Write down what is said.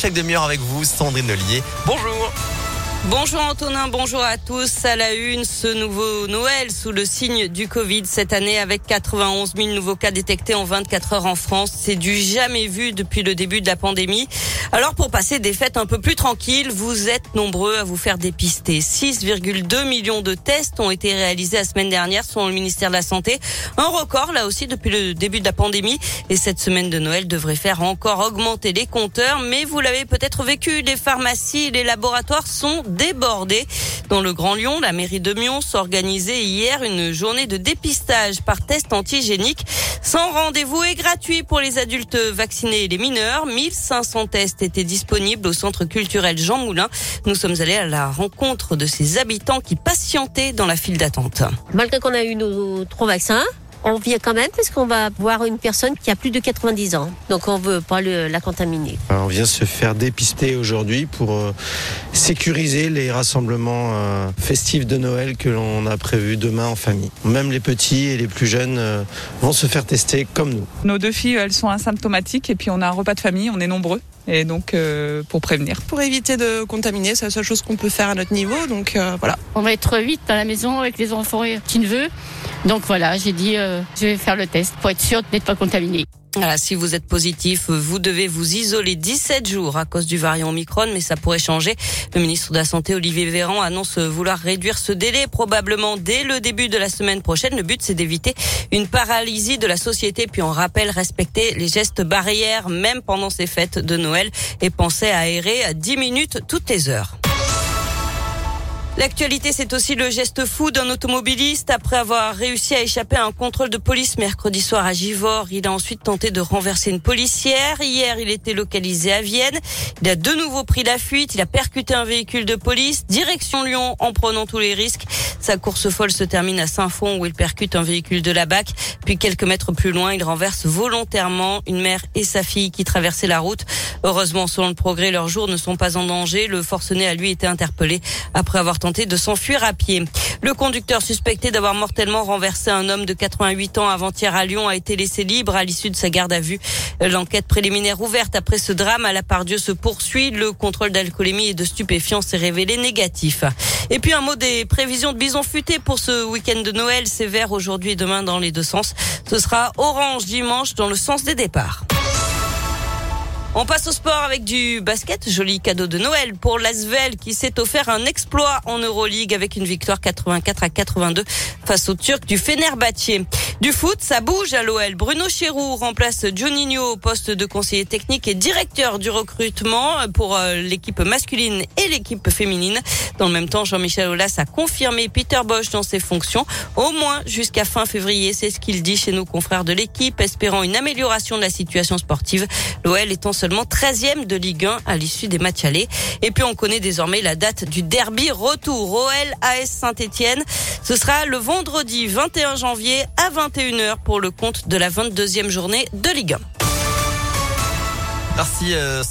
Chaque demi-heure avec vous, Sandrine Ollier. Bonjour Bonjour Antonin, bonjour à tous. À la une, ce nouveau Noël sous le signe du Covid cette année avec 91 000 nouveaux cas détectés en 24 heures en France. C'est du jamais vu depuis le début de la pandémie. Alors pour passer des fêtes un peu plus tranquilles, vous êtes nombreux à vous faire dépister. 6,2 millions de tests ont été réalisés la semaine dernière selon le ministère de la Santé. Un record là aussi depuis le début de la pandémie. Et cette semaine de Noël devrait faire encore augmenter les compteurs. Mais vous l'avez peut-être vécu, les pharmacies les laboratoires sont débordé. Dans le Grand Lyon, la mairie de Mion s'organisait hier une journée de dépistage par test antigénique sans rendez-vous et gratuit pour les adultes vaccinés et les mineurs. 1500 tests étaient disponibles au centre culturel Jean Moulin. Nous sommes allés à la rencontre de ces habitants qui patientaient dans la file d'attente. Malgré qu'on a eu nos trois vaccins, vient quand même parce qu'on va voir une personne qui a plus de 90 ans. Donc on veut pas le, la contaminer. On vient se faire dépister aujourd'hui pour euh, sécuriser les rassemblements euh, festifs de Noël que l'on a prévus demain en famille. Même les petits et les plus jeunes euh, vont se faire tester comme nous. Nos deux filles, elles sont asymptomatiques et puis on a un repas de famille, on est nombreux. Et donc euh, pour prévenir. Pour éviter de contaminer, c'est la seule chose qu'on peut faire à notre niveau. Donc euh, voilà. On va être vite à la maison avec les enfants et petits neveux. Donc voilà, j'ai dit euh, je vais faire le test pour être sûr d'être pas contaminé. Voilà, si vous êtes positif, vous devez vous isoler 17 jours à cause du variant Omicron, mais ça pourrait changer. Le ministre de la Santé, Olivier Véran, annonce vouloir réduire ce délai probablement dès le début de la semaine prochaine. Le but, c'est d'éviter une paralysie de la société. Puis on rappelle respecter les gestes barrières, même pendant ces fêtes de Noël, et penser à aérer à 10 minutes toutes les heures. L'actualité, c'est aussi le geste fou d'un automobiliste. Après avoir réussi à échapper à un contrôle de police mercredi soir à Givors, il a ensuite tenté de renverser une policière. Hier, il était localisé à Vienne. Il a de nouveau pris la fuite. Il a percuté un véhicule de police, direction Lyon, en prenant tous les risques. Sa course folle se termine à Saint-Fond où il percute un véhicule de la BAC. Puis quelques mètres plus loin, il renverse volontairement une mère et sa fille qui traversaient la route. Heureusement, selon le progrès, leurs jours ne sont pas en danger. Le forcené a lui été interpellé après avoir tenté de s'enfuir à pied. Le conducteur suspecté d'avoir mortellement renversé un homme de 88 ans avant-hier à Lyon a été laissé libre à l'issue de sa garde à vue. L'enquête préliminaire ouverte après ce drame à la Pardieu se poursuit. Le contrôle d'alcoolémie et de stupéfiants s'est révélé négatif. Et puis un mot des prévisions de bison futé pour ce week-end de Noël. Vert aujourd'hui et demain dans les deux sens. Ce sera orange dimanche dans le sens des départs. On passe au sport avec du basket. Joli cadeau de Noël pour l'Asvel qui s'est offert un exploit en Euroleague avec une victoire 84 à 82 face aux Turcs du Fenerbahçe. Du foot, ça bouge à l'OL. Bruno Chéroux remplace Juninho au poste de conseiller technique et directeur du recrutement pour euh, l'équipe masculine et l'équipe féminine. Dans le même temps, Jean-Michel Aulas a confirmé Peter Bosch dans ses fonctions, au moins jusqu'à fin février. C'est ce qu'il dit chez nos confrères de l'équipe, espérant une amélioration de la situation sportive. Seulement 13e de Ligue 1 à l'issue des matchs allés. Et puis on connaît désormais la date du derby retour. OL AS Saint-Etienne. Ce sera le vendredi 21 janvier à 21h pour le compte de la 22e journée de Ligue 1. Merci. Euh...